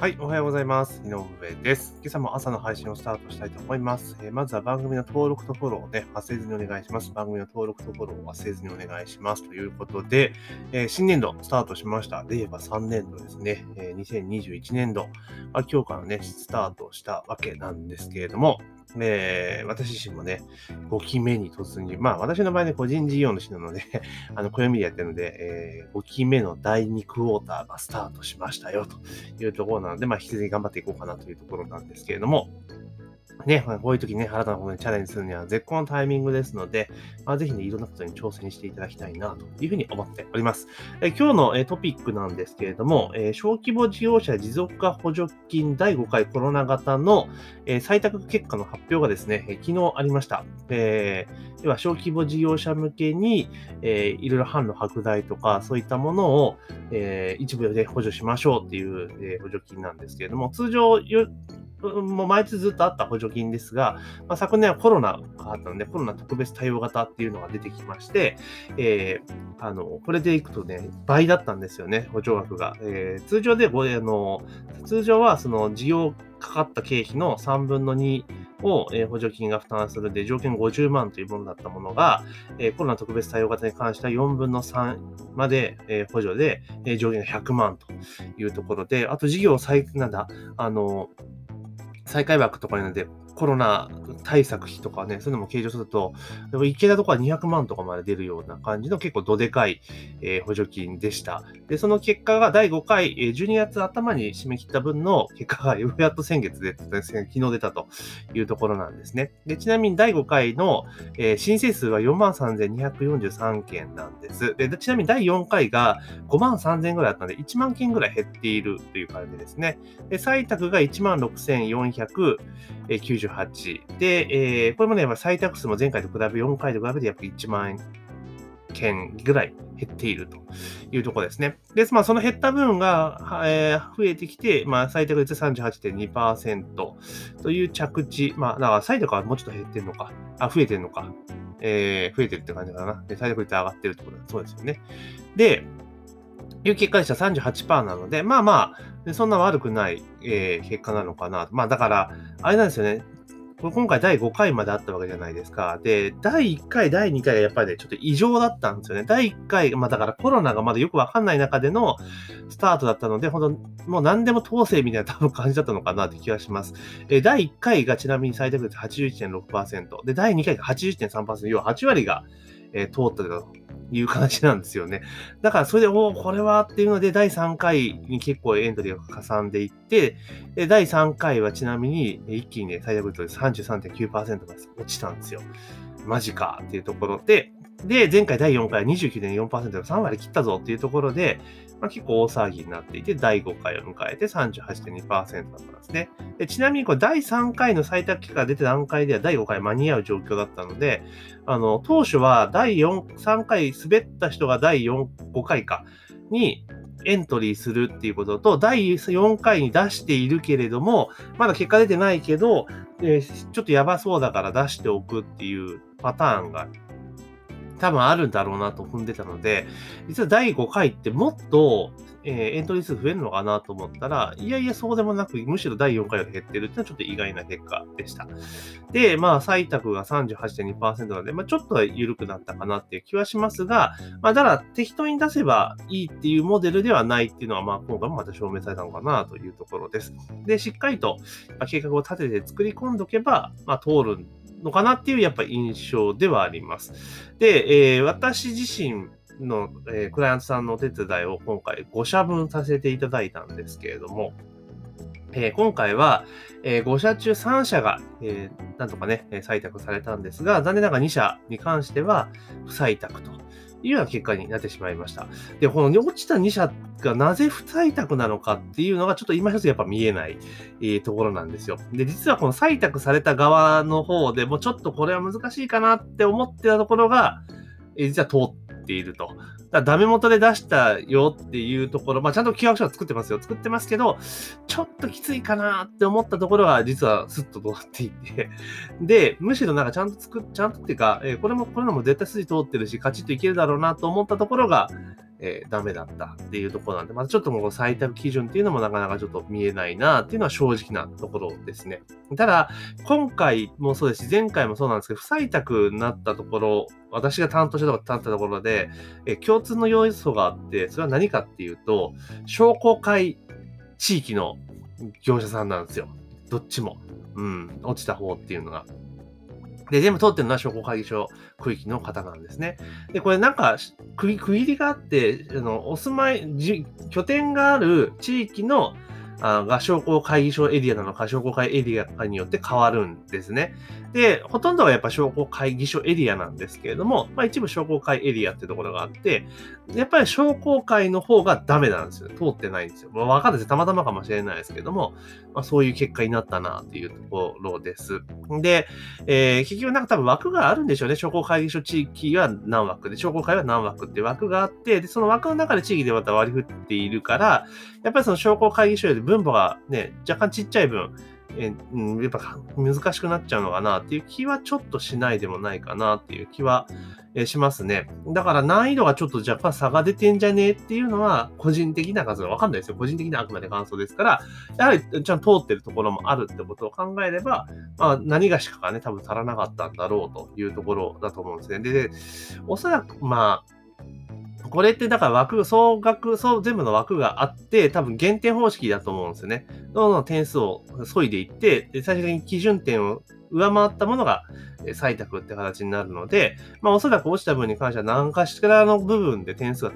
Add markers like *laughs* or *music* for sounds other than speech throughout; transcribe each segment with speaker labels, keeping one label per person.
Speaker 1: はい、おはようございます。井上です。今朝も朝の配信をスタートしたいと思います。えー、まずは番組の登録とフォローをね、忘れずにお願いします。番組の登録とフォローを忘れずにお願いします。ということで、えー、新年度スタートしました。令和3年度ですね。えー、2021年度、まあ、今日からね、スタートしたわけなんですけれども、えー、私自身もね、5期目に突入。まあ、私の場合ね、個人事業主なので *laughs* あの、暦でやってるので、えー、5期目の第2クォーターがスタートしましたよ、というところなので、まあ、引き続き頑張っていこうかなというところなんですけれども、ね、こういう時ね、新たなことにチャレンジするには絶好のタイミングですので、まあ、ぜひね、いろんなことに挑戦していただきたいな、というふうに思っております。え今日のえトピックなんですけれども、え小規模事業者持続化補助金第5回コロナ型の、え採択結果の発表がですね、え昨日ありました。えー、では、小規模事業者向けに、えー、いろいろ販路拡大とか、そういったものを、えー、一部で補助しましょうっていう、え、補助金なんですけれども、通常もう毎月ずっとあった補助金ですが、まあ、昨年はコロナがあったので、コロナ特別対応型っていうのが出てきまして、えー、あの、これでいくとね、倍だったんですよね、補助額が。えー、通常で、あの、通常はその事業かかった経費の3分の2を、補助金が負担するで、条件50万というものだったものが、コロナ特別対応型に関しては4分の3まで、補助で、えー、上限が100万というところで、あと事業再、なんだ、あの、最下位枠とかになってコロナ対策費とかね、そういうのも計上すると、でも池田とか200万とかまで出るような感じの結構どでかい、えー、補助金でした。で、その結果が第5回、えー、12月頭に締め切った分の結果が *laughs* ようやっと先月で、昨日出たというところなんですね。で、ちなみに第5回の、えー、申請数は43,243件なんです。で、ちなみに第4回が5万3000ぐらいあったので、1万件ぐらい減っているという感じですね。で、採択が16,498 48。で、えー、これもね、採択数も前回と比べ、4回と比べてやっぱ1万件ぐらい減っているというところですね。で、まあ、その減った分が、えー、増えてきて、まあ、採択率38.2%という着地。まあ、だから採択はもうちょっと減ってるのか、あ、増えてるのか、えー、増えてるって感じかな。で、採択率上がってるってことだそうですよね。で、いう結果でした38%なので、まあまあ、そんな悪くない、えー、結果なのかな。まあだから、あれなんですよね。これ今回第5回まであったわけじゃないですか。で、第1回、第2回がやっぱりね、ちょっと異常だったんですよね。第1回、まあだからコロナがまだよくわかんない中でのスタートだったので、ほんと、もう何でも統制みたいな多分感じだったのかなって気がします。え第1回がちなみに最低率81.6%。で、第2回が81.3%。要は8割が、えー、通ったという感じなんですよね。だからそれで、おこれはっていうので、第3回に結構エントリーがかさんでいって、で第3回はちなみに一気にね、最大率で33.9%が落ちたんですよ。マジかっていうところで、で、前回第4回は29.4%が3割切ったぞっていうところで、まあ、結構大騒ぎになっていて、第5回を迎えて38.2%だったんですね。でちなみにこれ第3回の採択結果が出て段階では第5回間に合う状況だったので、あの、当初は第4、3回滑った人が第4、5回かにエントリーするっていうことと、第4回に出しているけれども、まだ結果出てないけど、えー、ちょっとやばそうだから出しておくっていうパターンが多分あるんだろうなと踏んでたので、実は第5回ってもっと、えー、エントリー数増えるのかなと思ったら、いやいやそうでもなく、むしろ第4回より減ってるっていうのはちょっと意外な結果でした。で、まあ、採択が38.2%なので、まあ、ちょっとは緩くなったかなっていう気はしますが、まあ、だから適当に出せばいいっていうモデルではないっていうのは、まあ、今回もまた証明されたのかなというところです。で、しっかりと計画を立てて作り込んどけば、まあ、通るのかなっていうやっぱ印象ではあります。で、えー、私自身の、えー、クライアントさんのお手伝いを今回5社分させていただいたんですけれども、えー、今回は、えー、5社中3社が、えー、なんとかね、採択されたんですが、残念ながら2社に関しては不採択というような結果になってしまいました。で、この落ちた2社がなぜ不採択なのかっていうのがちょっと今一つやっぱ見えない、えー、ところなんですよ。で、実はこの採択された側の方でもちょっとこれは難しいかなって思ってたところが、えー、実は通っていると。だダメ元で出したよっていうところ、まあちゃんと企画書は作ってますよ。作ってますけど、ちょっときついかなって思ったところが実はスッと通っていて、で、むしろなんかちゃんと作っ、ちゃんとっていうか、えー、これも、これも絶対筋通ってるし、カチッといけるだろうなと思ったところが、えー、ダメだったっていうところなんで、またちょっともう採択基準っていうのもなかなかちょっと見えないなっていうのは正直なところですね。ただ、今回もそうですし、前回もそうなんですけど、不採択になったところ、私が担当したところ、担ったところで、えー、共通の要素があって、それは何かっていうと、商工会地域の業者さんなんですよ。どっちも。うん、落ちた方っていうのが。で、全部通ってるのは商工会議所区域の方なんですね。で、これなんか区切りがあって、あのお住まい、拠点がある地域のあが商工会議所エリアなのか、商工会エリアかによって変わるんですね。で、ほとんどはやっぱ商工会議所エリアなんですけれども、まあ一部商工会エリアってところがあって、やっぱり商工会の方がダメなんですよ。通ってないんですよ。まあわかんないですたまたまかもしれないですけども、まあそういう結果になったなっていうところです。で、えー、結局なんか多分枠があるんでしょうね。商工会議所地域は何枠で、商工会は何枠って枠があって、で、その枠の中で地域でまた割り振っているから、やっぱりその商工会議所より分母がね、若干ちっちゃい分、えうん、やっぱ難しくなっちゃうのかなっていう気はちょっとしないでもないかなっていう気は、しますね。だから難易度がちょっと若干差が出てんじゃねえっていうのは個人的な感想わかんないですよ。個人的なあくまで感想ですから、やはりちゃんと通ってるところもあるってことを考えれば、まあ何がしかがね、多分足らなかったんだろうというところだと思うんですね。で、おそらくまあ、これってだから枠、総額、総全部の枠があって、多分減点方式だと思うんですよね。どんどん点数を削いでいって、で最終的に基準点を上回ったものが採択って形になるので、まあおそらく落ちた分に関しては何かしらの部分で点数が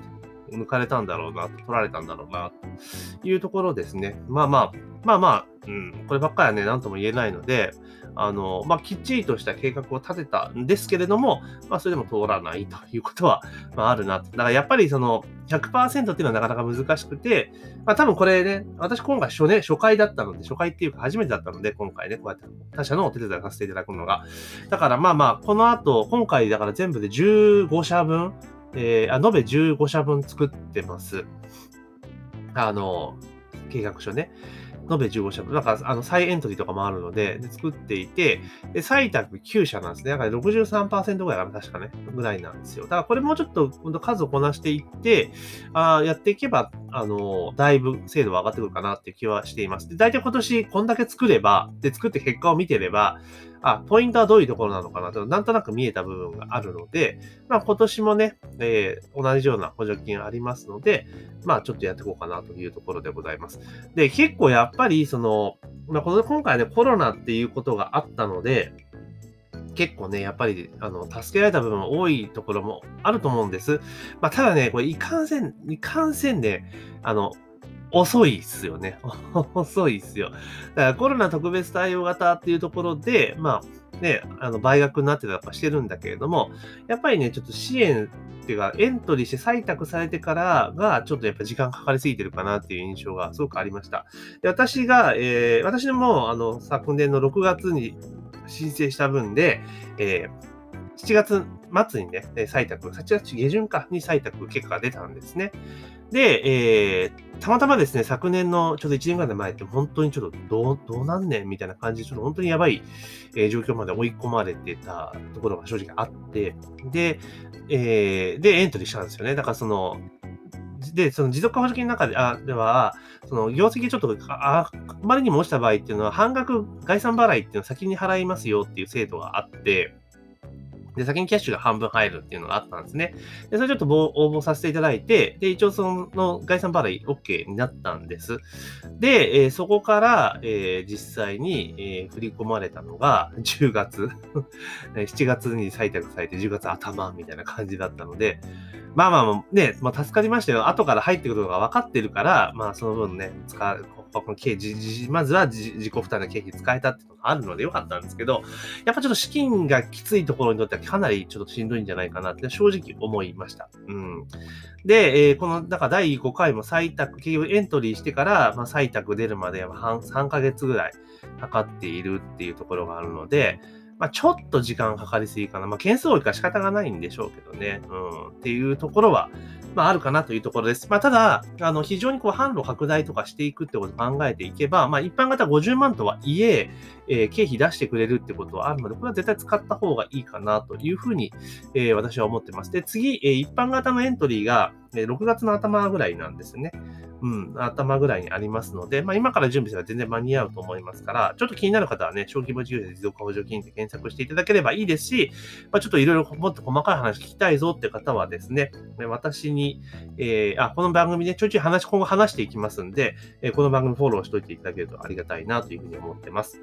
Speaker 1: 抜かれたんだろうな、取られたんだろうな、というところですね。まあまあ、まあまあ、うん、こればっかりはね、なんとも言えないので、あの、まあ、きっちりとした計画を立てたんですけれども、まあ、それでも通らないということは、まあ、あるな。だからやっぱりその100%っていうのはなかなか難しくて、まあ、多分これね、私今回初ね、初回だったので、初回っていうか初めてだったので、今回ね、こうやって他社のお手伝いさせていただくのが。だからまあまあ、この後、今回だから全部で15社分、えー、あ、延べ15社分作ってます。あの、計画書ね。延べ15社分。なんか、あの、再エントリーとかもあるので、で作っていて、で、採択9社なんですね。だから63%ぐらいかな、確かね、ぐらいなんですよ。だからこれもうちょっと数をこなしていって、あやっていけば、あの、だいぶ精度は上がってくるかなっていう気はしています。で、大体今年こんだけ作れば、で、作って結果を見てれば、あ、ポイントはどういうところなのかな？と、なんとなく見えた部分があるので、まあ今年もね、えー、同じような補助金ありますので、まあちょっとやっていこうかなというところでございます。で、結構やっぱり、その、まあこの今回ね、コロナっていうことがあったので、結構ね、やっぱり、あの、助けられた部分も多いところもあると思うんです。まあ、ただね、これ、いかんせん、いかんせんね、あの、遅いっすよね。*laughs* 遅いっすよ。だからコロナ特別対応型っていうところで、まあ、ね、あの、倍額になってたとかしてるんだけれども、やっぱりね、ちょっと支援っていうか、エントリーして採択されてからが、ちょっとやっぱ時間かかりすぎてるかなっていう印象がすごくありました。で私が、えー、私も、あの、昨年の6月に申請した分で、えー、7月末にね、採択、8月下旬かに採択結果が出たんですね。で、えー、たまたまですね、昨年のちょうど1年ぐらい前って本当にちょっとどう、どうなんねんみたいな感じで、ちょっと本当にやばい、えー、状況まで追い込まれてたところが正直あって、で、えー、で、エントリーしたんですよね。だからその、で、その持続化補助金の中であでは、その業績ちょっとああまりにも落ちた場合っていうのは、半額概算払いっていうのを先に払いますよっていう制度があって、で、先にキャッシュが半分入るっていうのがあったんですね。で、それちょっと応募させていただいて、で、一応その概算払い OK になったんです。で、えー、そこから、えー、実際に、えー、振り込まれたのが *laughs* 10月 *laughs* 7月に採択されて10月頭みたいな感じだったので、まあまあね、まあ助かりましたよ。後から入ってくるのが分かってるから、まあその分ね、使う、この経費、まずは自己負担の経費使えたっていうのがあるのでよかったんですけど、やっぱちょっと資金がきついところにとってはかなりちょっとしんどいんじゃないかなって正直思いました。うん。で、えー、この、だから第5回も採択、企業エントリーしてから、まあ、採択出るまで半3ヶ月ぐらいかかっているっていうところがあるので、まあ、ちょっと時間かかりすぎかな。まあ、件数多いから仕方がないんでしょうけどね。うん。っていうところは、まあ、あるかなというところです。まあ、ただ、あの、非常にこう、販路拡大とかしていくってことを考えていけば、まあ、一般型50万とはいえ、え、経費出してくれるってことはあるので、これは絶対使った方がいいかなというふうに、え、私は思ってます。で、次、え、一般型のエントリーが、え6月の頭ぐらいなんですね。うん、頭ぐらいにありますので、まあ、今から準備すれば全然間に合うと思いますから、ちょっと気になる方はね、小規模事業者持続化補助金で検索していただければいいですし、まあ、ちょっといろいろもっと細かい話聞きたいぞって方はですね、私に、えー、あ、この番組でちょいちょい話、今後話していきますんで、え、この番組フォローしておいていただけるとありがたいなというふうに思ってます。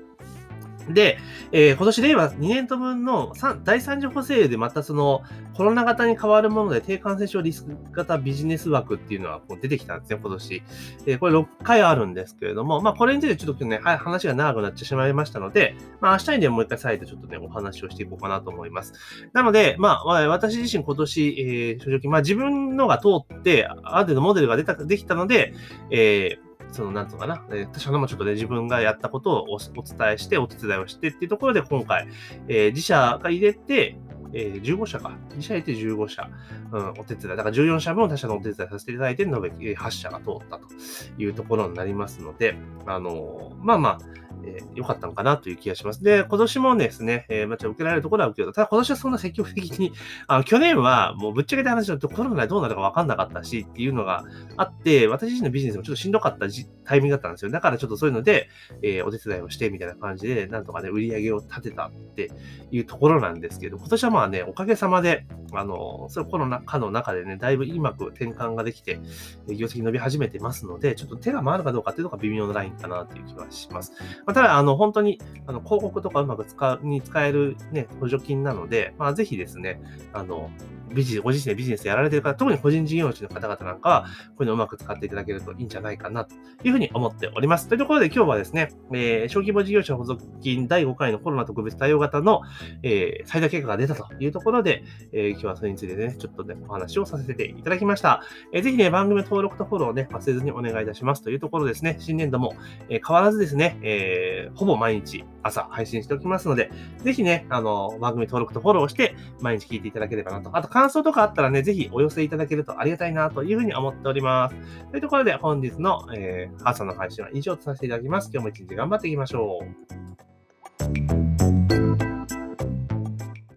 Speaker 1: で、えー、今年令和2年度分の第3次補正でまたそのコロナ型に変わるもので低感染症リスク型ビジネス枠っていうのはこう出てきたんですね、今年。えー、これ6回あるんですけれども、まあこれについてちょっとね、はい話が長くなってしまいましたので、まあ明日にでもう一回再度ちょっとね、お話をしていこうかなと思います。なので、まあ私自身今年、えー、正直、まあ自分のが通って、ある程度モデルが出た、できたので、えーその、なんとかな、えー、確かにもちょっとね、自分がやったことをお伝えして、お手伝いをしてっていうところで、今回、えー、自社が入れて、えー、15社か。自社入れて15社、うん、お手伝い。だから14社分他社のお手伝いさせていただいて、延べ8社が通ったというところになりますので、あのー、まあまあ、えー、良かったのかなという気がします。で、今年もですね、えー、まあ、受けられるところは受けるただ今年はそんな積極的に、あの去年はもうぶっちゃけた話だとコロナでどうなるか分かんなかったしっていうのがあって、私自身のビジネスもちょっとしんどかったタイミングだったんですよ。だからちょっとそういうので、えー、お手伝いをしてみたいな感じで、なんとかね、売り上げを立てたっていうところなんですけど、今年はまあね、おかげさまで、あの、それコロナ禍の中でね、だいぶうまく転換ができて、業績伸び始めてますので、ちょっと手が回るかどうかっていうのが微妙なラインかなという気はします。まあ、ただ、あの、本当に、あの、広告とかうまく使う、に使えるね、補助金なので、まあ、ぜひですね、あの、ビジご自身でビジネスやられてる方、特に個人事業主の方々なんかは、こういうのをうまく使っていただけるといいんじゃないかな、というふうに思っております。というところで今日はですね、えー、小規模事業者補助金第5回のコロナ特別対応型の、えー、最大結果が出たというところで、えー、今日はそれについてね、ちょっとね、お話をさせていただきました。えー、ぜひね、番組登録とフォローをね、忘れずにお願いいたしますというところですね、新年度も、えー、変わらずですね、えー、ほぼ毎日朝配信しておきますので、ぜひね、あの、番組登録とフォローをして、毎日聞いていただければなと。あと、感想とかあったらね、ぜひお寄せいただけるとありがたいなというふうに思っております。というところで、本日の、えー、朝の配信は以上とさせていただきます。今日も一日頑張っていきましょう。